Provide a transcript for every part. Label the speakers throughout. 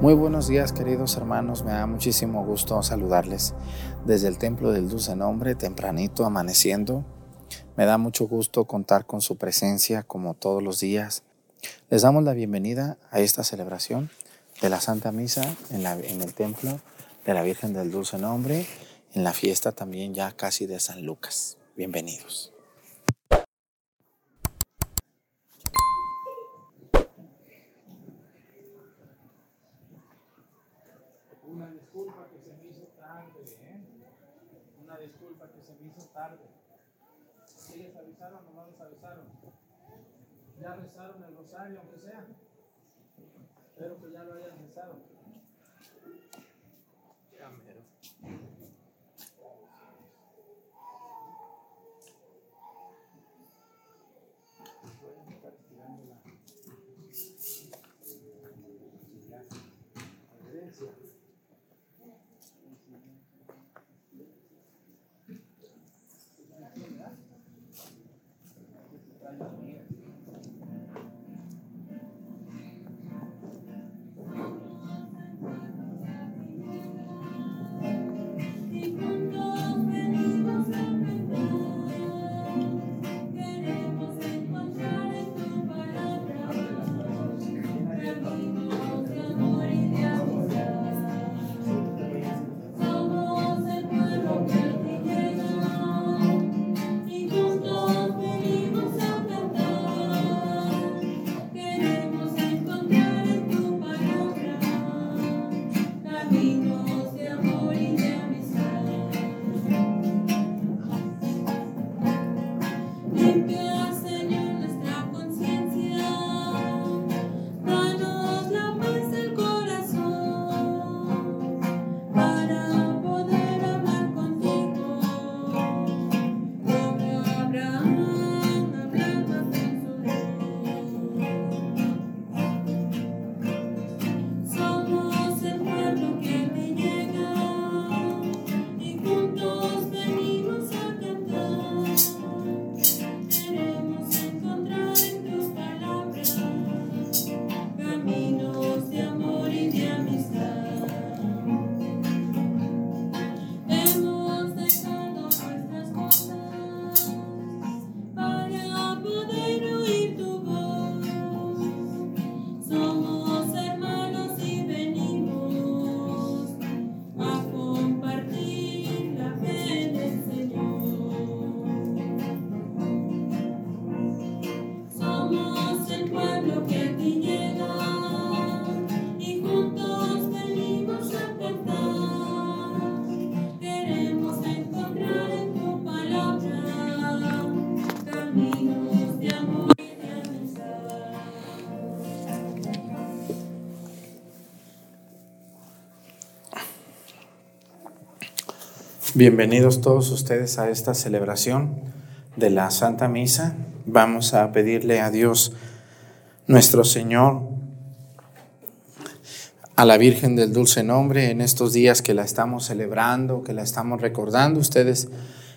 Speaker 1: Muy buenos días queridos hermanos, me da muchísimo gusto saludarles desde el Templo del Dulce Nombre, tempranito, amaneciendo. Me da mucho gusto contar con su presencia como todos los días. Les damos la bienvenida a esta celebración de la Santa Misa en, en el Templo de la Virgen del Dulce Nombre, en la fiesta también ya casi de San Lucas. Bienvenidos.
Speaker 2: Ya rezaron el rosario, aunque sea. Espero que ya lo hayan rezado.
Speaker 1: Bienvenidos todos ustedes a esta celebración de la Santa Misa. Vamos a pedirle a Dios nuestro Señor, a la Virgen del Dulce Nombre, en estos días que la estamos celebrando, que la estamos recordando, ustedes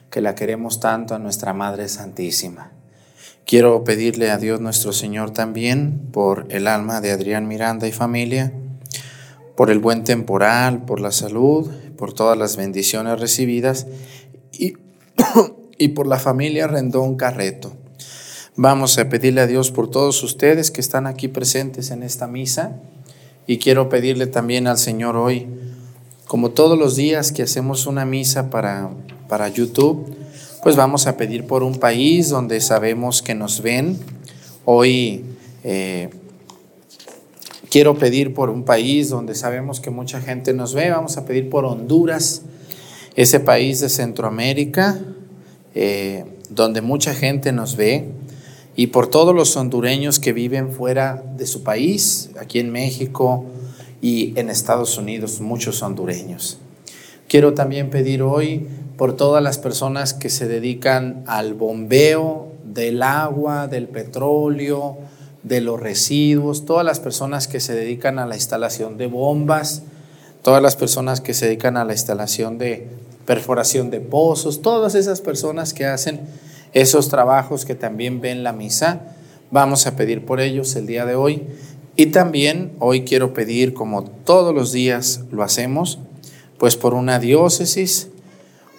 Speaker 1: que la queremos tanto a nuestra Madre Santísima. Quiero pedirle a Dios nuestro Señor también por el alma de Adrián Miranda y familia, por el buen temporal, por la salud, por todas las bendiciones recibidas y, y por la familia Rendón Carreto. Vamos a pedirle a Dios por todos ustedes que están aquí presentes en esta misa y quiero pedirle también al Señor hoy, como todos los días que hacemos una misa para, para YouTube, pues vamos a pedir por un país donde sabemos que nos ven. Hoy eh, Quiero pedir por un país donde sabemos que mucha gente nos ve, vamos a pedir por Honduras, ese país de Centroamérica, eh, donde mucha gente nos ve, y por todos los hondureños que viven fuera de su país, aquí en México y en Estados Unidos, muchos hondureños. Quiero también pedir hoy por todas las personas que se dedican al bombeo del agua, del petróleo, de los residuos, todas las personas que se dedican a la instalación de bombas, todas las personas que se dedican a la instalación de perforación de pozos, todas esas personas que hacen esos trabajos que también ven la misa, vamos a pedir por ellos el día de hoy Y también hoy quiero pedir, como todos los días lo hacemos, pues por una diócesis.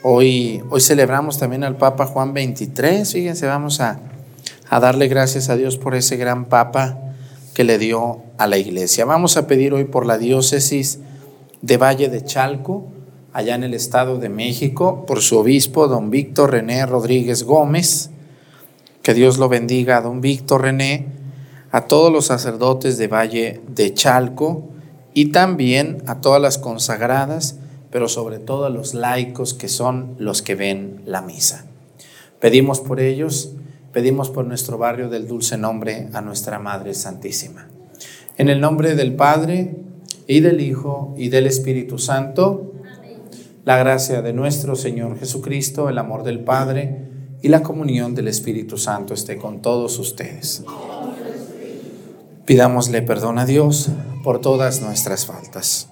Speaker 1: Hoy, hoy celebramos también al Papa Juan 23. Fíjense, vamos a, a darle gracias a Dios por ese gran Papa que le dio a la iglesia. Vamos a pedir hoy por la diócesis de Valle de Chalco, allá en el Estado de México, por su obispo, don Víctor René Rodríguez Gómez. Que Dios lo bendiga, don Víctor René, a todos los sacerdotes de Valle de Chalco y también a todas las consagradas, pero sobre todo a los laicos que son los que ven la misa. Pedimos por ellos, pedimos por nuestro barrio del dulce nombre a nuestra Madre Santísima. En el nombre del Padre, y del Hijo, y del Espíritu Santo, la gracia de nuestro Señor Jesucristo, el amor del Padre y la comunión del Espíritu Santo esté con todos ustedes. Pidámosle perdón a Dios por todas nuestras faltas.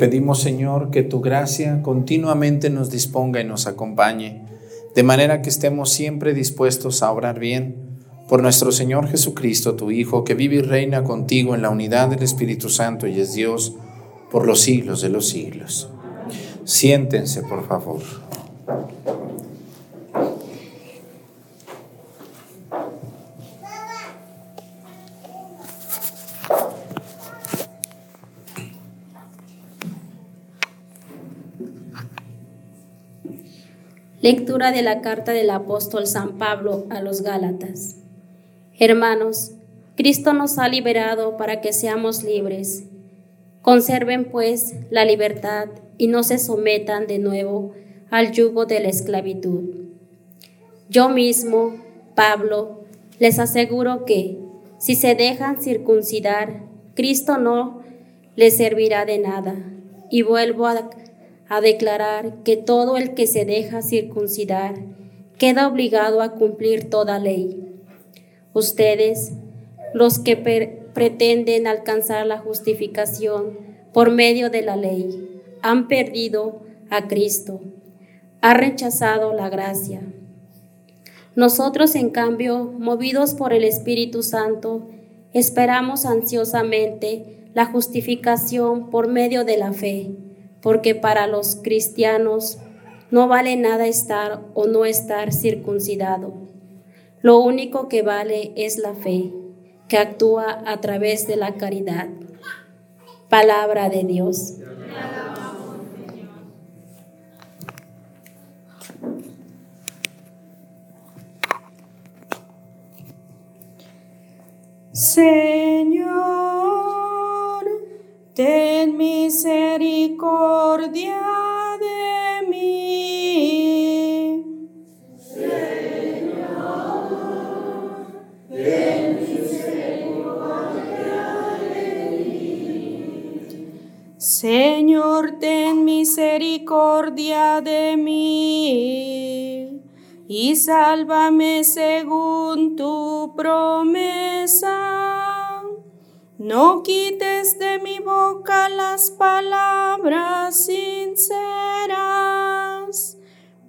Speaker 1: Pedimos, Señor, que tu gracia continuamente nos disponga y nos acompañe, de manera que estemos siempre dispuestos a obrar bien por nuestro Señor Jesucristo, tu Hijo, que vive y reina contigo en la unidad del Espíritu Santo y es Dios por los siglos de los siglos. Siéntense, por favor.
Speaker 3: Lectura de la carta del apóstol San Pablo a los Gálatas. Hermanos, Cristo nos ha liberado para que seamos libres. Conserven pues la libertad y no se sometan de nuevo al yugo de la esclavitud. Yo mismo, Pablo, les aseguro que si se dejan circuncidar, Cristo no les servirá de nada. Y vuelvo a a declarar que todo el que se deja circuncidar queda obligado a cumplir toda ley. Ustedes, los que pretenden alcanzar la justificación por medio de la ley, han perdido a Cristo, han rechazado la gracia. Nosotros, en cambio, movidos por el Espíritu Santo, esperamos ansiosamente la justificación por medio de la fe porque para los cristianos no vale nada estar o no estar circuncidado. Lo único que vale es la fe, que actúa a través de la caridad. Palabra de Dios.
Speaker 2: Señor, ten misericordia de mí. Señor, ten misericordia de mí y sálvame según tu promesa. No quites de mi boca las palabras sinceras,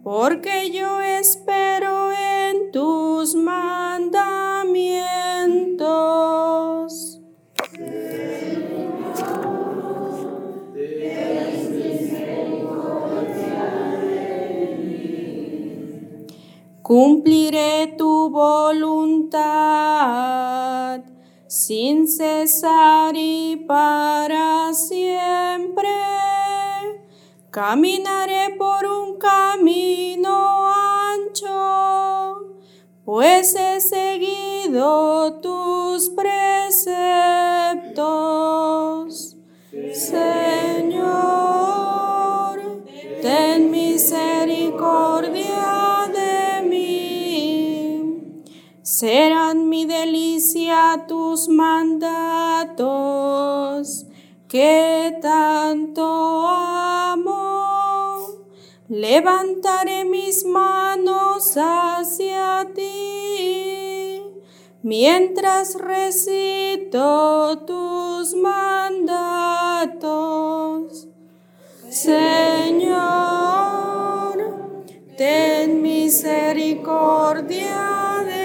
Speaker 2: porque yo espero en tus mandamientos. Cumpliré tu voluntad sin cesar y para siempre. Caminaré por un camino ancho, pues he seguido tus preceptos. Señor, ten misericordia Serán mi delicia tus mandatos, que tanto amo. Levantaré mis manos hacia ti mientras recito tus mandatos. Señor, ten misericordia de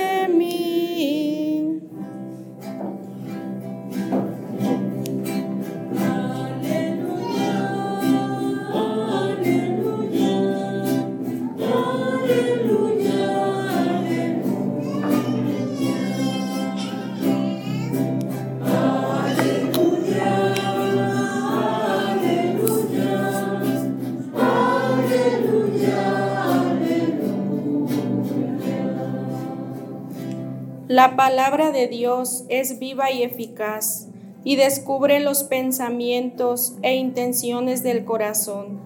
Speaker 2: La palabra de Dios es viva y eficaz y descubre los pensamientos e intenciones del corazón.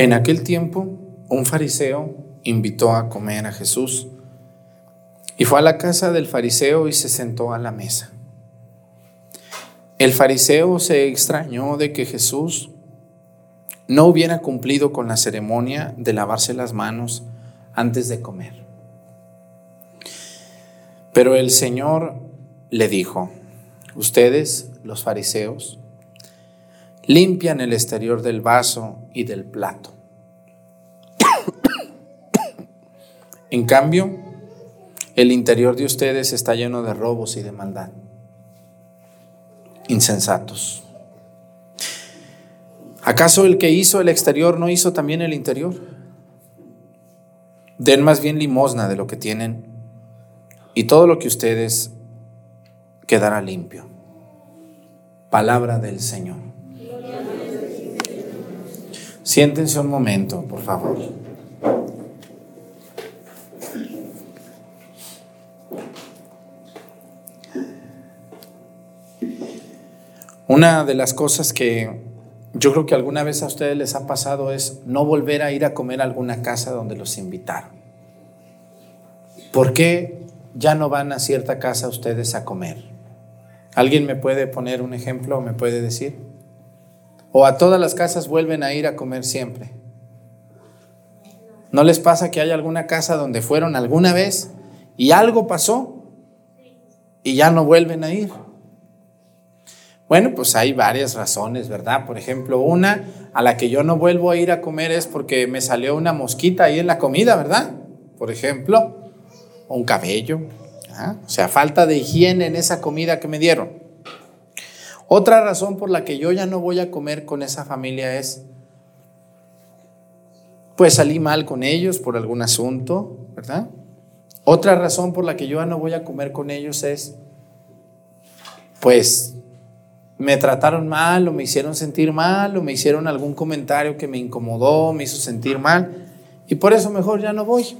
Speaker 1: En aquel tiempo, un fariseo invitó a comer a Jesús y fue a la casa del fariseo y se sentó a la mesa. El fariseo se extrañó de que Jesús no hubiera cumplido con la ceremonia de lavarse las manos antes de comer. Pero el Señor le dijo, ustedes, los fariseos, limpian el exterior del vaso y del plato. en cambio, el interior de ustedes está lleno de robos y de maldad. Insensatos. ¿Acaso el que hizo el exterior no hizo también el interior? Den más bien limosna de lo que tienen y todo lo que ustedes quedará limpio. Palabra del Señor. Siéntense un momento, por favor. Una de las cosas que yo creo que alguna vez a ustedes les ha pasado es no volver a ir a comer a alguna casa donde los invitaron. ¿Por qué ya no van a cierta casa ustedes a comer? ¿Alguien me puede poner un ejemplo o me puede decir? ¿O a todas las casas vuelven a ir a comer siempre? ¿No les pasa que hay alguna casa donde fueron alguna vez y algo pasó y ya no vuelven a ir? Bueno, pues hay varias razones, ¿verdad? Por ejemplo, una a la que yo no vuelvo a ir a comer es porque me salió una mosquita ahí en la comida, ¿verdad? Por ejemplo, un cabello. ¿ah? O sea, falta de higiene en esa comida que me dieron. Otra razón por la que yo ya no voy a comer con esa familia es, pues salí mal con ellos por algún asunto, ¿verdad? Otra razón por la que yo ya no voy a comer con ellos es, pues me trataron mal o me hicieron sentir mal o me hicieron algún comentario que me incomodó, me hizo sentir mal y por eso mejor ya no voy.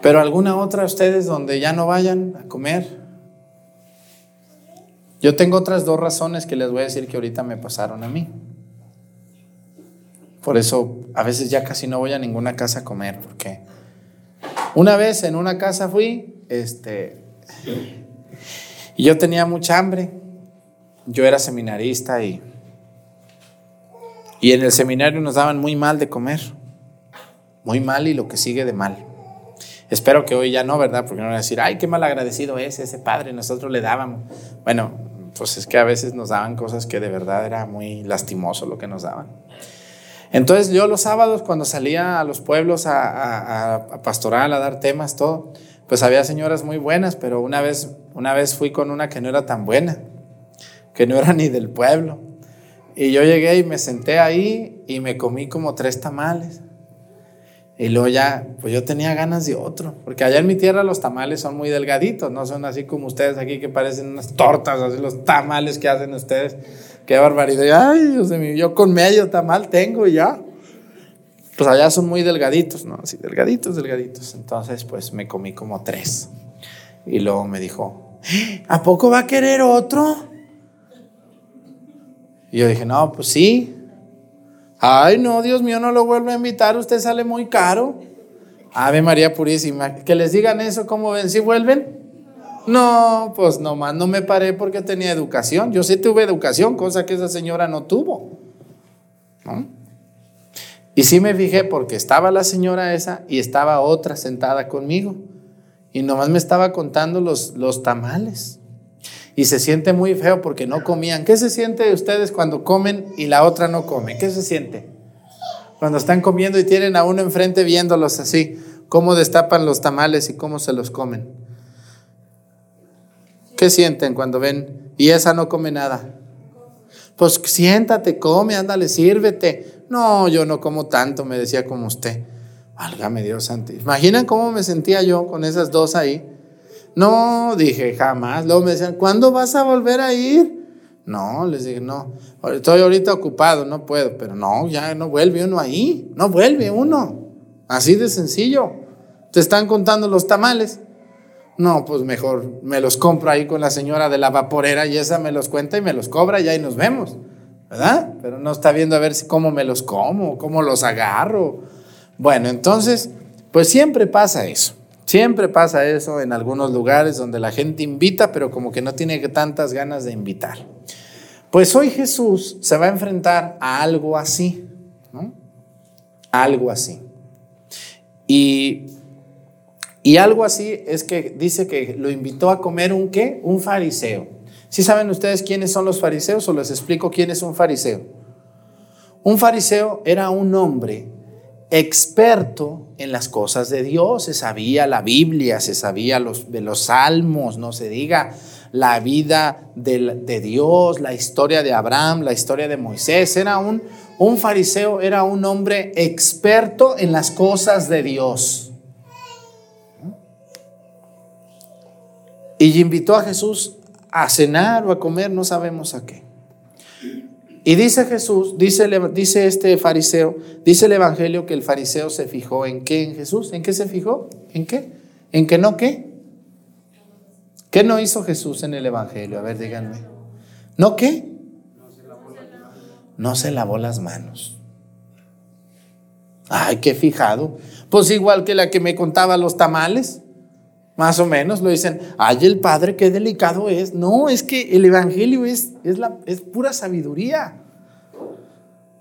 Speaker 1: Pero alguna otra ustedes donde ya no vayan a comer. Yo tengo otras dos razones que les voy a decir que ahorita me pasaron a mí. Por eso a veces ya casi no voy a ninguna casa a comer, porque una vez en una casa fui, este, y yo tenía mucha hambre. Yo era seminarista y, y en el seminario nos daban muy mal de comer. Muy mal y lo que sigue de mal. Espero que hoy ya no, ¿verdad? Porque no van a decir, ay, qué mal agradecido es ese padre, nosotros le dábamos. Bueno, pues es que a veces nos daban cosas que de verdad era muy lastimoso lo que nos daban. Entonces yo los sábados cuando salía a los pueblos a, a, a pastoral, a dar temas, todo, pues había señoras muy buenas, pero una vez, una vez fui con una que no era tan buena, que no era ni del pueblo. Y yo llegué y me senté ahí y me comí como tres tamales. Y luego ya, pues yo tenía ganas de otro, porque allá en mi tierra los tamales son muy delgaditos, no son así como ustedes aquí que parecen unas tortas, así los tamales que hacen ustedes. Qué barbaridad. Ay, Dios mío, yo con medio tamal tengo ya pues allá son muy delgaditos, ¿no? Así, delgaditos, delgaditos. Entonces, pues me comí como tres. Y luego me dijo, ¿a poco va a querer otro? Y yo dije, no, pues sí. Ay, no, Dios mío, no lo vuelvo a invitar, usted sale muy caro. Ave María Purísima, que les digan eso, ¿cómo ven? ¿Si vuelven? No, pues nomás no me paré porque tenía educación. Yo sí tuve educación, cosa que esa señora no tuvo. Y sí me fijé porque estaba la señora esa y estaba otra sentada conmigo. Y nomás me estaba contando los, los tamales. Y se siente muy feo porque no comían. ¿Qué se siente ustedes cuando comen y la otra no come? ¿Qué se siente? Cuando están comiendo y tienen a uno enfrente viéndolos así, cómo destapan los tamales y cómo se los comen. ¿Qué sienten cuando ven y esa no come nada? Pues siéntate, come, ándale, sírvete. No, yo no como tanto, me decía como usted. Válgame Dios santo. ¿Imaginan cómo me sentía yo con esas dos ahí? No, dije, jamás. Luego me decían, ¿cuándo vas a volver a ir? No, les dije, no. Estoy ahorita ocupado, no puedo. Pero no, ya no vuelve uno ahí. No vuelve uno. Así de sencillo. Te están contando los tamales. No, pues mejor me los compro ahí con la señora de la vaporera y esa me los cuenta y me los cobra y ahí nos vemos. ¿verdad? Pero no está viendo a ver si cómo me los como, cómo los agarro. Bueno, entonces, pues siempre pasa eso. Siempre pasa eso en algunos lugares donde la gente invita, pero como que no tiene tantas ganas de invitar. Pues hoy Jesús se va a enfrentar a algo así. Algo así. Y, y algo así es que dice que lo invitó a comer un qué? Un fariseo. ¿Sí saben ustedes quiénes son los fariseos o les explico quién es un fariseo? Un fariseo era un hombre experto en las cosas de Dios, se sabía la Biblia, se sabía los, de los salmos, no se diga la vida de, de, Dios, la historia de Abraham, la historia de Moisés. Era un, un fariseo, era un hombre experto en las cosas de Dios. Y invitó a Jesús a cenar o a comer, no sabemos a qué. Y dice Jesús, dice, dice este fariseo, dice el Evangelio que el fariseo se fijó en qué en Jesús. ¿En qué se fijó? ¿En qué? ¿En que no qué? ¿Qué no hizo Jesús en el Evangelio? A ver, díganme. ¿No qué? No se lavó las manos. Ay, qué fijado. Pues igual que la que me contaba los tamales. Más o menos lo dicen, ay, el Padre, qué delicado es. No, es que el Evangelio es, es, la, es pura sabiduría.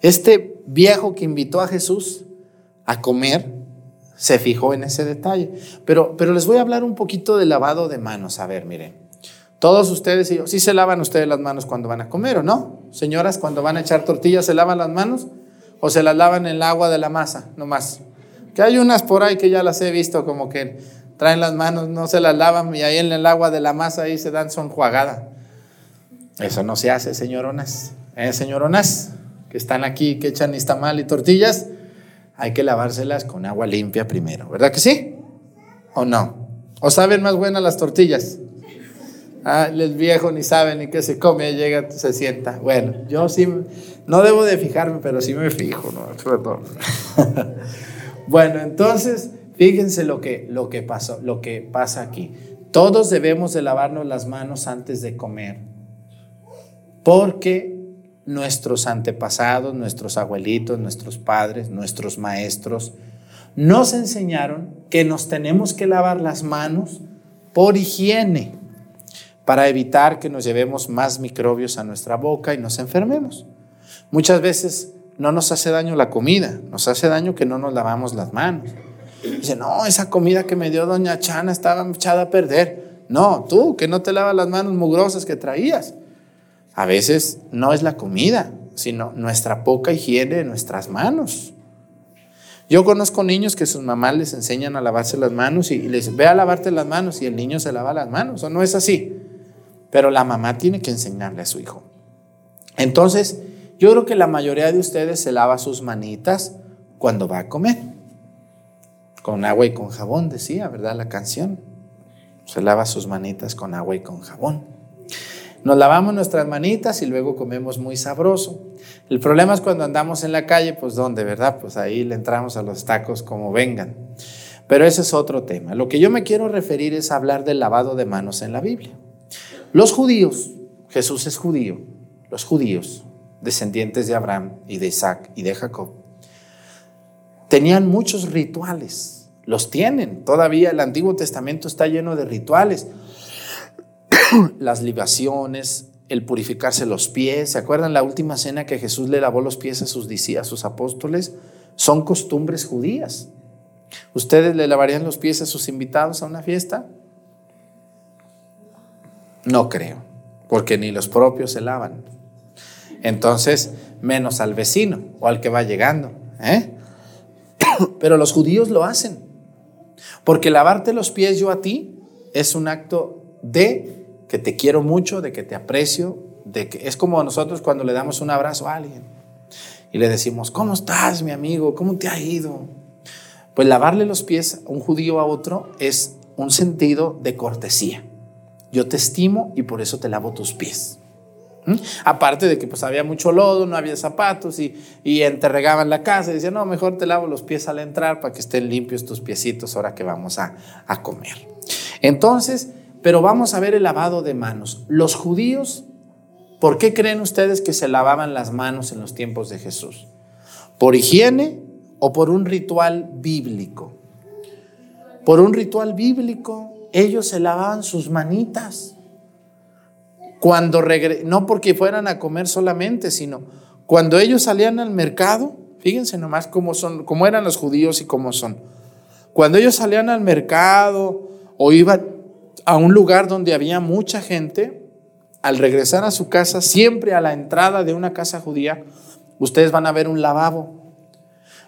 Speaker 1: Este viejo que invitó a Jesús a comer se fijó en ese detalle. Pero, pero les voy a hablar un poquito de lavado de manos. A ver, miren. Todos ustedes y yo, ¿sí se lavan ustedes las manos cuando van a comer o no? Señoras, cuando van a echar tortillas, ¿se lavan las manos? ¿O se las lavan en el agua de la masa? Nomás. Que hay unas por ahí que ya las he visto como que traen las manos, no se las lavan y ahí en el agua de la masa ahí se dan su. Eso no se hace, señoronas. ¿Eh, señoronas? Que están aquí, que echan mal y tortillas, hay que lavárselas con agua limpia primero, ¿verdad que sí? ¿O no? ¿O saben más buenas las tortillas? Ah, el viejo ni sabe ni qué se come, llega, se sienta. Bueno, yo sí, no debo de fijarme, pero sí me fijo, ¿no? bueno, entonces Fíjense lo que, lo que pasó, lo que pasa aquí. Todos debemos de lavarnos las manos antes de comer, porque nuestros antepasados, nuestros abuelitos, nuestros padres, nuestros maestros, nos enseñaron que nos tenemos que lavar las manos por higiene para evitar que nos llevemos más microbios a nuestra boca y nos enfermemos. Muchas veces no nos hace daño la comida, nos hace daño que no nos lavamos las manos. Dice, no, esa comida que me dio doña Chana estaba echada a perder. No, tú que no te lavas las manos mugrosas que traías. A veces no es la comida, sino nuestra poca higiene de nuestras manos. Yo conozco niños que sus mamás les enseñan a lavarse las manos y, les dicen, ve a lavarte las manos y el niño se lava las manos. O no es así. Pero la mamá tiene que enseñarle a su hijo. Entonces, yo creo que la mayoría de ustedes se lava sus manitas cuando va a comer. Con agua y con jabón, decía, ¿verdad? La canción. Se lava sus manitas con agua y con jabón. Nos lavamos nuestras manitas y luego comemos muy sabroso. El problema es cuando andamos en la calle, pues ¿dónde, verdad? Pues ahí le entramos a los tacos como vengan. Pero ese es otro tema. Lo que yo me quiero referir es hablar del lavado de manos en la Biblia. Los judíos, Jesús es judío, los judíos, descendientes de Abraham y de Isaac y de Jacob, tenían muchos rituales, los tienen, todavía el Antiguo Testamento está lleno de rituales, las libaciones, el purificarse los pies, ¿se acuerdan la última cena que Jesús le lavó los pies a sus, a sus apóstoles? Son costumbres judías. ¿Ustedes le lavarían los pies a sus invitados a una fiesta? No creo, porque ni los propios se lavan. Entonces, menos al vecino o al que va llegando. ¿eh? Pero los judíos lo hacen. Porque lavarte los pies yo a ti es un acto de que te quiero mucho, de que te aprecio, de que es como nosotros cuando le damos un abrazo a alguien y le decimos, "¿Cómo estás, mi amigo? ¿Cómo te ha ido?" Pues lavarle los pies a un judío a otro es un sentido de cortesía. Yo te estimo y por eso te lavo tus pies. Aparte de que pues había mucho lodo, no había zapatos y, y regaban la casa y decían, no, mejor te lavo los pies al entrar para que estén limpios tus piecitos ahora que vamos a, a comer. Entonces, pero vamos a ver el lavado de manos. Los judíos, ¿por qué creen ustedes que se lavaban las manos en los tiempos de Jesús? ¿Por higiene o por un ritual bíblico? Por un ritual bíblico, ellos se lavaban sus manitas. Cuando no porque fueran a comer solamente, sino cuando ellos salían al mercado, fíjense nomás cómo son, cómo eran los judíos y cómo son. Cuando ellos salían al mercado o iban a un lugar donde había mucha gente, al regresar a su casa, siempre a la entrada de una casa judía, ustedes van a ver un lavabo.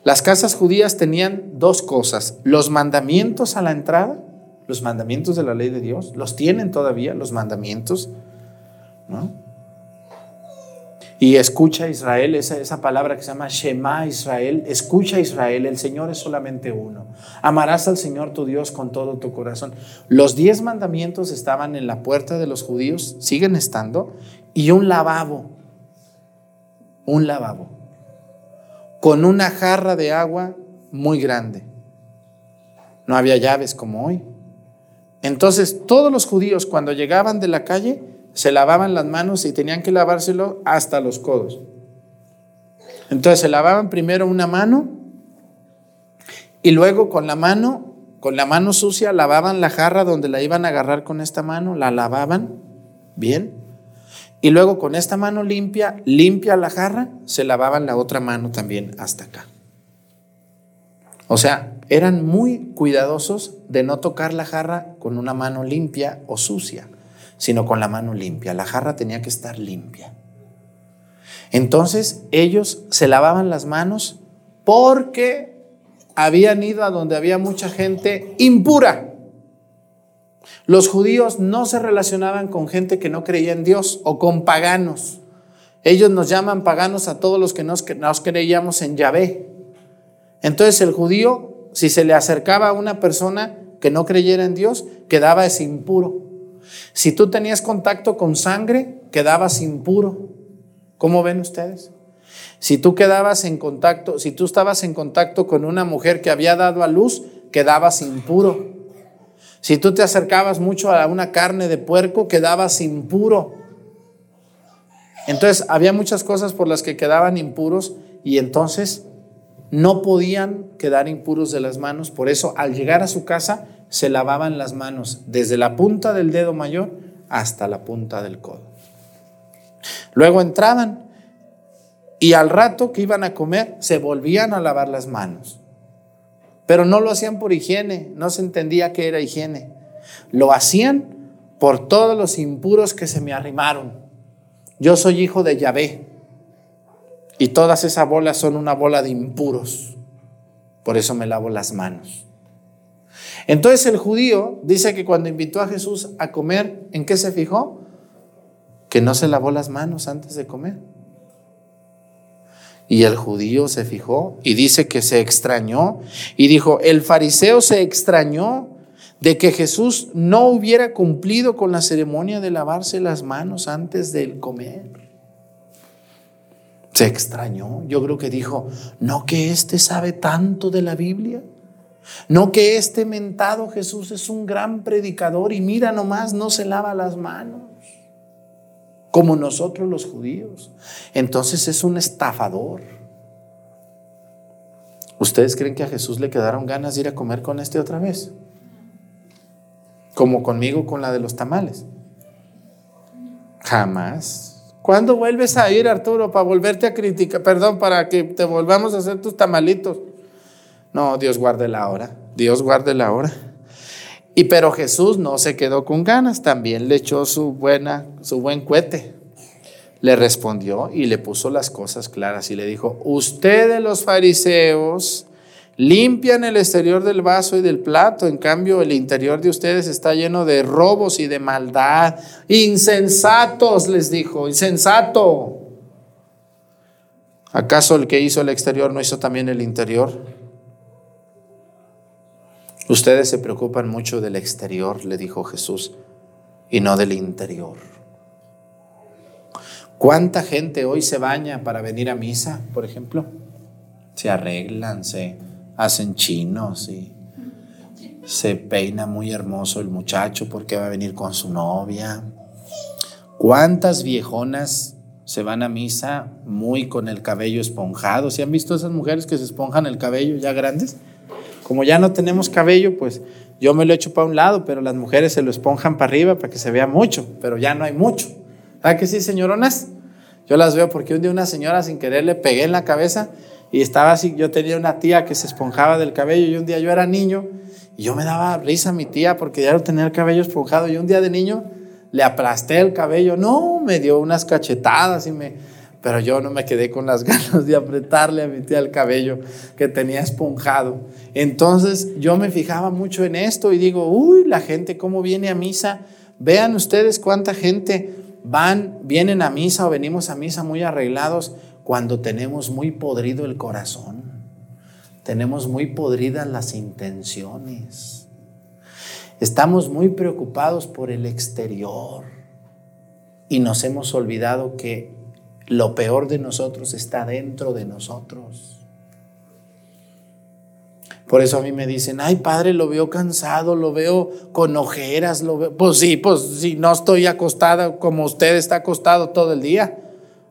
Speaker 1: Las casas judías tenían dos cosas, los mandamientos a la entrada, los mandamientos de la ley de Dios, los tienen todavía, los mandamientos, y escucha Israel, esa, esa palabra que se llama Shema Israel, escucha Israel, el Señor es solamente uno. Amarás al Señor tu Dios con todo tu corazón. Los diez mandamientos estaban en la puerta de los judíos, siguen estando, y un lavabo, un lavabo, con una jarra de agua muy grande. No había llaves como hoy. Entonces, todos los judíos cuando llegaban de la calle se lavaban las manos y tenían que lavárselo hasta los codos. Entonces se lavaban primero una mano y luego con la mano, con la mano sucia, lavaban la jarra donde la iban a agarrar con esta mano, la lavaban bien. Y luego con esta mano limpia, limpia la jarra, se lavaban la otra mano también hasta acá. O sea, eran muy cuidadosos de no tocar la jarra con una mano limpia o sucia, sino con la mano limpia. La jarra tenía que estar limpia. Entonces ellos se lavaban las manos porque habían ido a donde había mucha gente impura. Los judíos no se relacionaban con gente que no creía en Dios o con paganos. Ellos nos llaman paganos a todos los que nos, nos creíamos en Yahvé. Entonces el judío, si se le acercaba a una persona que no creyera en Dios, quedaba ese impuro. Si tú tenías contacto con sangre, quedabas impuro. ¿Cómo ven ustedes? Si tú quedabas en contacto, si tú estabas en contacto con una mujer que había dado a luz, quedabas impuro. Si tú te acercabas mucho a una carne de puerco, quedabas impuro. Entonces había muchas cosas por las que quedaban impuros y entonces no podían quedar impuros de las manos. Por eso al llegar a su casa se lavaban las manos desde la punta del dedo mayor hasta la punta del codo. Luego entraban y al rato que iban a comer se volvían a lavar las manos. Pero no lo hacían por higiene, no se entendía que era higiene. Lo hacían por todos los impuros que se me arrimaron. Yo soy hijo de Yahvé y todas esas bolas son una bola de impuros. Por eso me lavo las manos. Entonces el judío dice que cuando invitó a Jesús a comer, ¿en qué se fijó? que no se lavó las manos antes de comer. Y el judío se fijó y dice que se extrañó y dijo, el fariseo se extrañó de que Jesús no hubiera cumplido con la ceremonia de lavarse las manos antes del comer. Se extrañó. Yo creo que dijo, no que este sabe tanto de la Biblia. No que este mentado Jesús es un gran predicador y mira nomás, no se lava las manos como nosotros los judíos. Entonces es un estafador. ¿Ustedes creen que a Jesús le quedaron ganas de ir a comer con este otra vez? Como conmigo con la de los tamales. Jamás. ¿Cuándo vuelves a ir, Arturo, para volverte a criticar? Perdón, para que te volvamos a hacer tus tamalitos. No, Dios guarde la hora. Dios guarde la hora. Y pero Jesús no se quedó con ganas, también le echó su buena, su buen cuete. Le respondió y le puso las cosas claras y le dijo, ustedes los fariseos limpian el exterior del vaso y del plato, en cambio el interior de ustedes está lleno de robos y de maldad. Insensatos, les dijo, insensato. ¿Acaso el que hizo el exterior no hizo también el interior? Ustedes se preocupan mucho del exterior, le dijo Jesús, y no del interior. ¿Cuánta gente hoy se baña para venir a misa, por ejemplo? Se arreglan, se hacen chinos y se peina muy hermoso el muchacho porque va a venir con su novia. ¿Cuántas viejonas se van a misa muy con el cabello esponjado? ¿Se han visto esas mujeres que se esponjan el cabello ya grandes? Como ya no tenemos cabello, pues yo me lo echo para un lado, pero las mujeres se lo esponjan para arriba para que se vea mucho, pero ya no hay mucho. ¿Verdad que sí, señoronas? Yo las veo porque un día una señora sin querer le pegué en la cabeza y estaba así, yo tenía una tía que se esponjaba del cabello y un día yo era niño y yo me daba risa a mi tía porque ya no tenía el cabello esponjado y un día de niño le aplasté el cabello, no, me dio unas cachetadas y me, pero yo no me quedé con las ganas de apretarle a mi tía el cabello que tenía esponjado. Entonces yo me fijaba mucho en esto y digo, uy, la gente cómo viene a misa. Vean ustedes cuánta gente van, vienen a misa o venimos a misa muy arreglados cuando tenemos muy podrido el corazón. Tenemos muy podridas las intenciones. Estamos muy preocupados por el exterior y nos hemos olvidado que lo peor de nosotros está dentro de nosotros. Por eso a mí me dicen, ay padre, lo veo cansado, lo veo con ojeras, lo veo. Pues sí, pues si no estoy acostada como usted está acostado todo el día.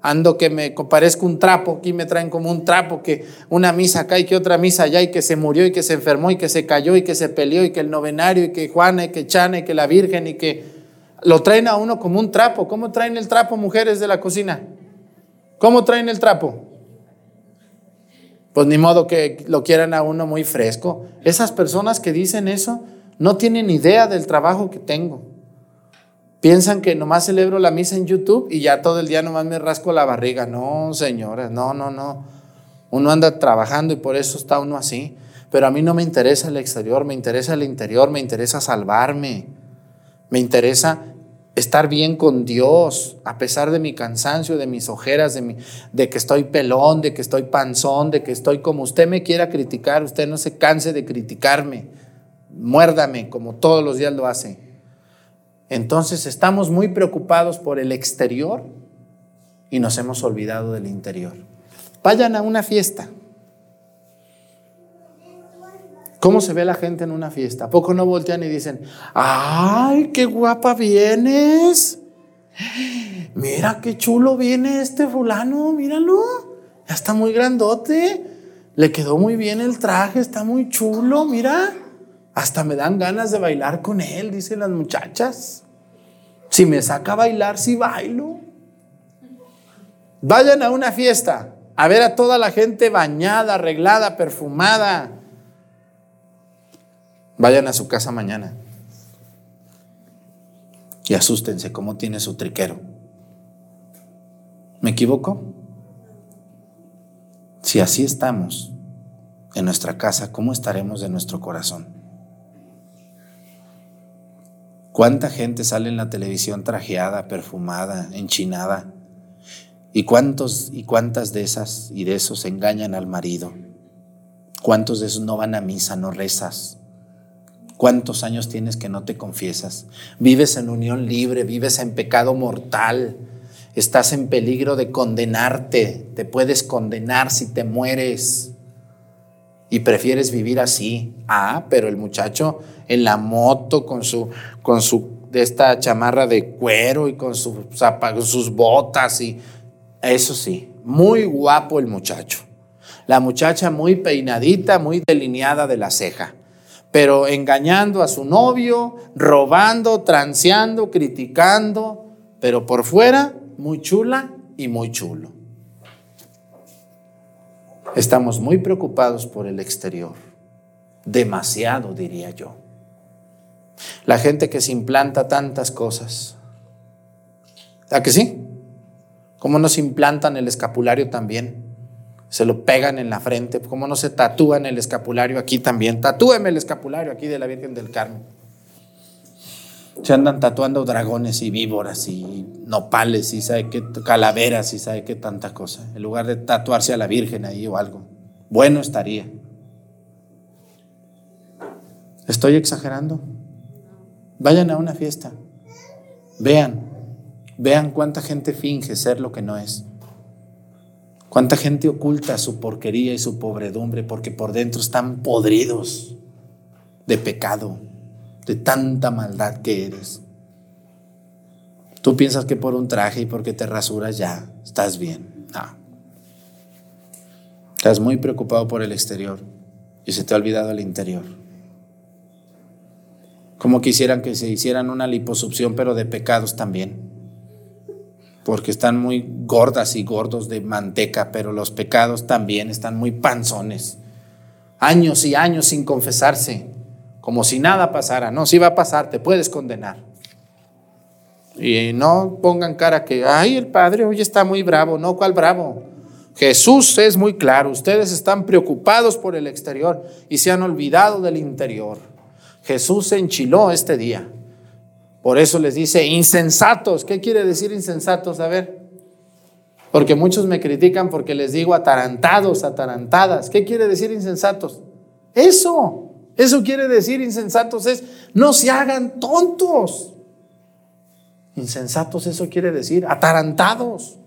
Speaker 1: Ando que me parezco un trapo, aquí me traen como un trapo, que una misa acá y que otra misa allá, y que se murió y que se enfermó y que se cayó y que se peleó y que el novenario y que Juana y que Chana y que la Virgen y que lo traen a uno como un trapo. ¿Cómo traen el trapo mujeres de la cocina? ¿Cómo traen el trapo? Pues ni modo que lo quieran a uno muy fresco. Esas personas que dicen eso no tienen idea del trabajo que tengo. Piensan que nomás celebro la misa en YouTube y ya todo el día nomás me rasco la barriga. No, señores, no, no, no. Uno anda trabajando y por eso está uno así. Pero a mí no me interesa el exterior, me interesa el interior, me interesa salvarme. Me interesa estar bien con Dios, a pesar de mi cansancio, de mis ojeras, de, mi, de que estoy pelón, de que estoy panzón, de que estoy como usted me quiera criticar, usted no se canse de criticarme, muérdame como todos los días lo hace. Entonces estamos muy preocupados por el exterior y nos hemos olvidado del interior. Vayan a una fiesta. ¿Cómo se ve la gente en una fiesta? ¿A poco no voltean y dicen, ay, qué guapa vienes? Mira qué chulo viene este fulano, míralo. Ya está muy grandote. Le quedó muy bien el traje, está muy chulo, mira. Hasta me dan ganas de bailar con él, dicen las muchachas. Si me saca a bailar, sí bailo. Vayan a una fiesta a ver a toda la gente bañada, arreglada, perfumada. Vayan a su casa mañana y asústense cómo tiene su triquero. ¿Me equivoco? Si así estamos en nuestra casa, ¿cómo estaremos de nuestro corazón? ¿Cuánta gente sale en la televisión trajeada, perfumada, enchinada? ¿Y cuántos y cuántas de esas y de esos engañan al marido? ¿Cuántos de esos no van a misa, no rezas? ¿Cuántos años tienes que no te confiesas? Vives en unión libre, vives en pecado mortal, estás en peligro de condenarte, te puedes condenar si te mueres y prefieres vivir así. Ah, pero el muchacho en la moto con su, con su, de esta chamarra de cuero y con, su, con sus botas y eso sí, muy guapo el muchacho. La muchacha muy peinadita, muy delineada de la ceja, pero engañando a su novio, robando, transeando, criticando, pero por fuera muy chula y muy chulo. Estamos muy preocupados por el exterior, demasiado diría yo. La gente que se implanta tantas cosas. ¿A que sí? ¿Cómo no se implantan el escapulario también? Se lo pegan en la frente. ¿Cómo no se tatúan el escapulario aquí también? Tatúeme el escapulario aquí de la Virgen del Carmen. Se andan tatuando dragones y víboras y nopales y sabe qué, calaveras y sabe qué tanta cosa. En lugar de tatuarse a la Virgen ahí o algo. Bueno estaría. ¿Estoy exagerando? Vayan a una fiesta. Vean. Vean cuánta gente finge ser lo que no es. Cuánta gente oculta su porquería y su pobredumbre porque por dentro están podridos de pecado de tanta maldad que eres. Tú piensas que por un traje y porque te rasuras ya estás bien. No. Estás muy preocupado por el exterior y se te ha olvidado el interior. Como quisieran que se hicieran una liposucción, pero de pecados también. Porque están muy gordas y gordos de manteca, pero los pecados también están muy panzones. Años y años sin confesarse como si nada pasara. No, si va a pasar, te puedes condenar. Y no pongan cara que, ay, el Padre hoy está muy bravo. No, ¿cuál bravo? Jesús es muy claro. Ustedes están preocupados por el exterior y se han olvidado del interior. Jesús se enchiló este día. Por eso les dice, insensatos. ¿Qué quiere decir insensatos? A ver. Porque muchos me critican porque les digo atarantados, atarantadas. ¿Qué quiere decir insensatos? Eso. Eso quiere decir insensatos es no se hagan tontos. Insensatos eso quiere decir atarantados.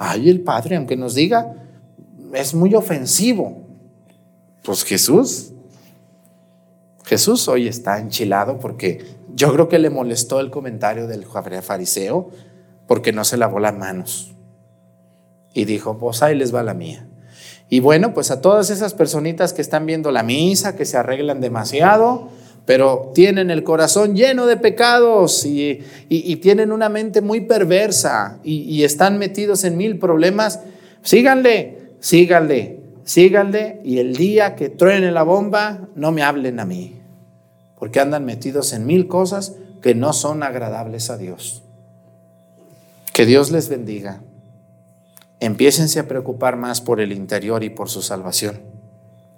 Speaker 1: Ay, el Padre, aunque nos diga, es muy ofensivo. Pues Jesús, Jesús hoy está enchilado porque yo creo que le molestó el comentario del fariseo porque no se lavó las manos. Y dijo, pues ahí les va la mía. Y bueno, pues a todas esas personitas que están viendo la misa, que se arreglan demasiado, pero tienen el corazón lleno de pecados y, tienen una mente muy perversa y, y están metidos en mil problemas, síganle, síganle, síganle y el día que truene la bomba, no me hablen a mí, porque andan metidos en mil cosas que no son agradables a Dios. Que Dios les bendiga. Empiécense a preocupar más por el interior y por su salvación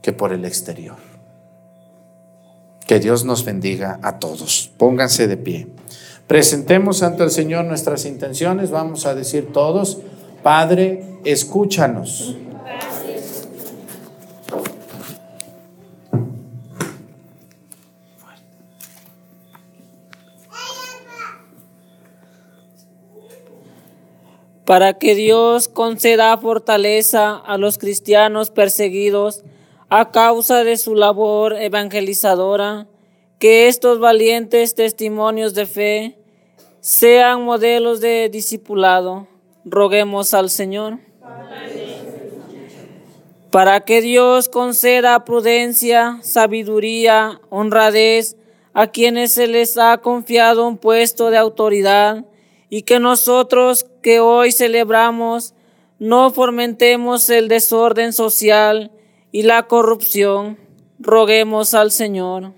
Speaker 1: que por el exterior. Que Dios nos bendiga a todos. Pónganse de pie. Presentemos ante el Señor nuestras intenciones. Vamos a decir todos, Padre, escúchanos.
Speaker 4: Para que Dios conceda fortaleza a los cristianos perseguidos a causa de su labor evangelizadora, que estos valientes testimonios de fe sean modelos de discipulado. Roguemos al Señor. Para que Dios conceda prudencia, sabiduría, honradez a quienes se les ha confiado un puesto de autoridad y que nosotros que hoy celebramos no fomentemos el desorden social y la corrupción. Roguemos al Señor.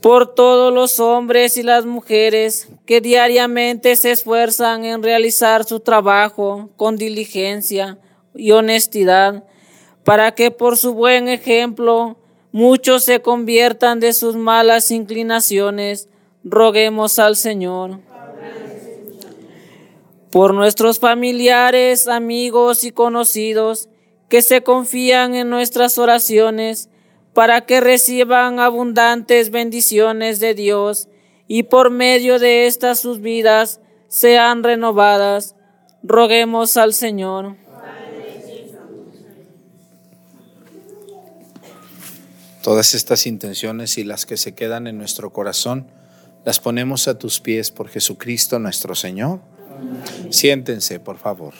Speaker 4: Por todos los hombres y las mujeres que diariamente se esfuerzan en realizar su trabajo con diligencia y honestidad, para que por su buen ejemplo muchos se conviertan de sus malas inclinaciones roguemos al Señor. Por nuestros familiares, amigos y conocidos que se confían en nuestras oraciones para que reciban abundantes bendiciones de Dios y por medio de estas sus vidas sean renovadas, roguemos al Señor.
Speaker 1: Todas estas intenciones y las que se quedan en nuestro corazón, las ponemos a tus pies por Jesucristo nuestro Señor. Siéntense, por favor.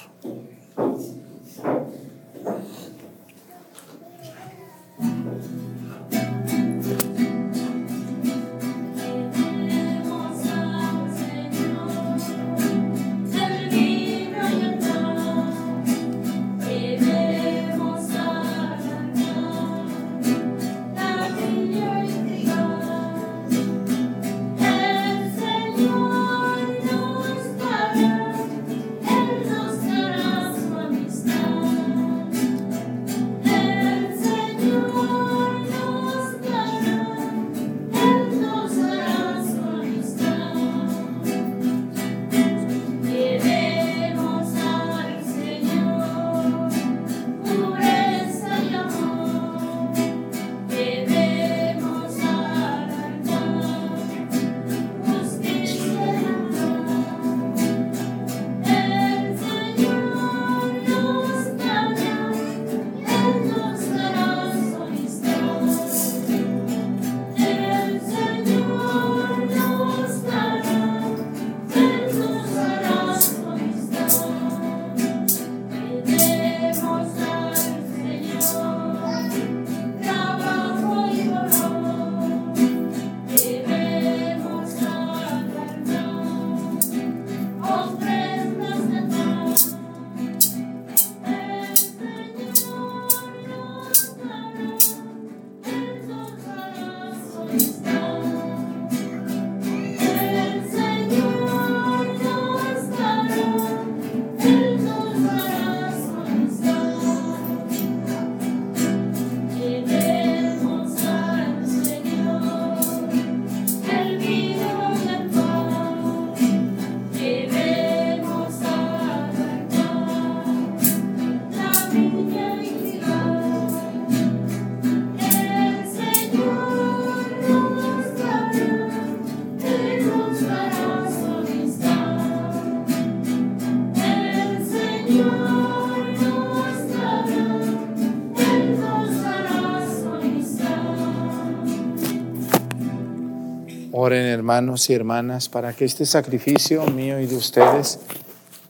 Speaker 1: Hermanos y hermanas para que este sacrificio mío y de ustedes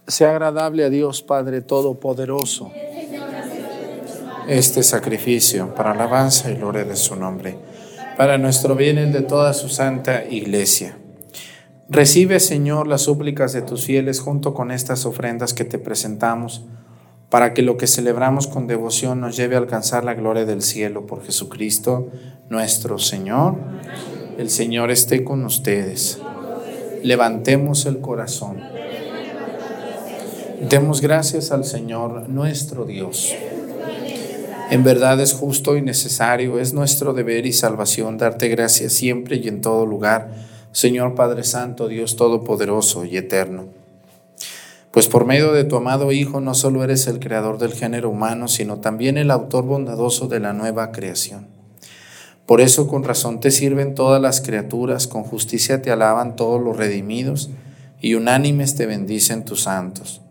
Speaker 1: sea agradable a Dios Padre Todopoderoso. Este sacrificio para alabanza y gloria de su nombre, para nuestro bien y de toda su santa iglesia. Recibe, Señor, las súplicas de tus fieles junto con estas ofrendas que te presentamos, para que lo que celebramos con devoción nos lleve a alcanzar la gloria del cielo por Jesucristo nuestro Señor. El Señor esté con ustedes. Levantemos el corazón. Demos gracias al Señor nuestro Dios. En verdad es justo y necesario, es nuestro deber y salvación darte gracias siempre y en todo lugar, Señor Padre Santo, Dios Todopoderoso y Eterno. Pues por medio de tu amado Hijo no solo eres el creador del género humano, sino también el autor bondadoso de la nueva creación. Por eso con razón te sirven todas las criaturas, con justicia te alaban todos los redimidos, y unánimes te bendicen tus santos.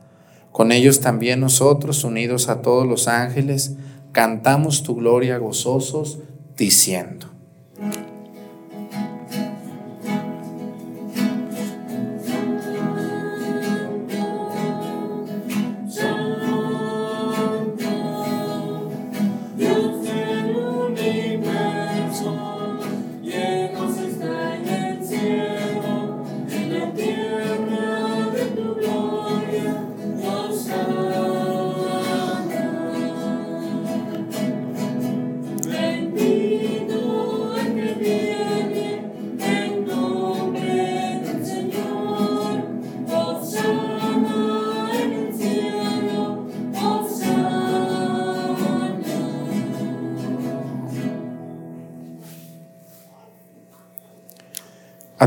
Speaker 1: Con ellos también nosotros, unidos a todos los ángeles, cantamos tu gloria gozosos, diciendo.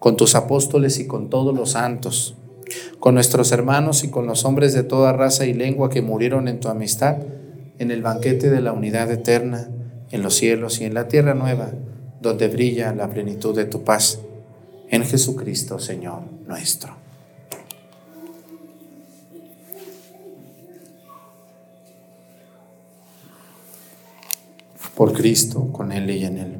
Speaker 1: con tus apóstoles y con todos los santos, con nuestros hermanos y con los hombres de toda raza y lengua que murieron en tu amistad, en el banquete de la unidad eterna, en los cielos y en la tierra nueva, donde brilla la plenitud de tu paz, en Jesucristo, Señor nuestro. Por Cristo, con Él y en Él.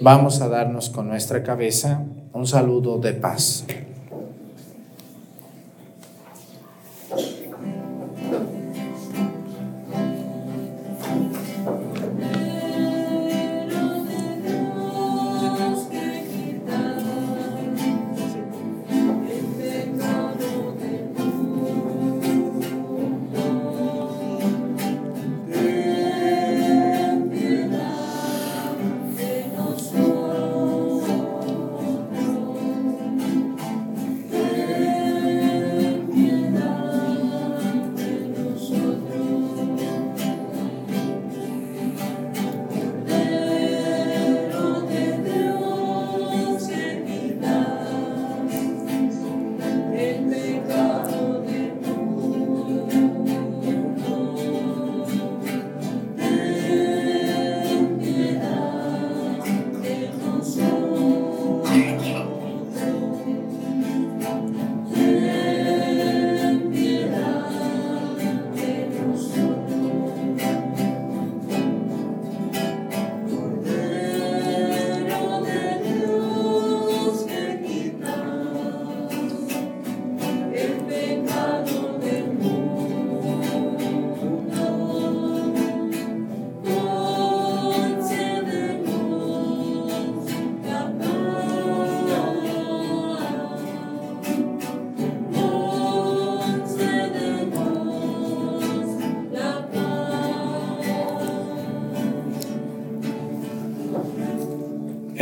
Speaker 1: Vamos a darnos con nuestra cabeza un saludo de paz.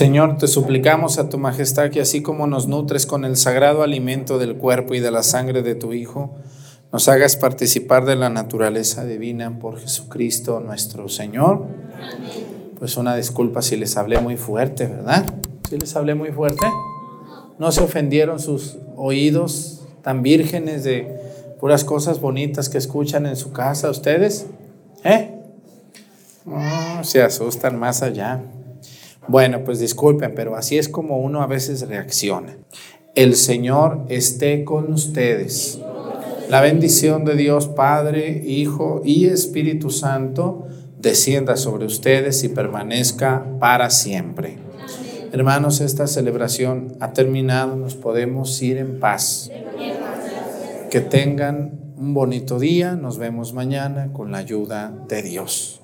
Speaker 1: Señor, te suplicamos a tu majestad que así como nos nutres con el sagrado alimento del cuerpo y de la sangre de tu Hijo, nos hagas participar de la naturaleza divina por Jesucristo nuestro Señor. Pues una disculpa si les hablé muy fuerte, ¿verdad? ¿Sí les hablé muy fuerte? ¿No se ofendieron sus oídos tan vírgenes de puras cosas bonitas que escuchan en su casa ustedes? ¿Eh? No, se asustan más allá. Bueno, pues disculpen, pero así es como uno a veces reacciona. El Señor esté con ustedes. La bendición de Dios Padre, Hijo y Espíritu Santo descienda sobre ustedes y permanezca para siempre. Hermanos, esta celebración ha terminado, nos podemos ir en paz. Que tengan un bonito día, nos vemos mañana con la ayuda de Dios.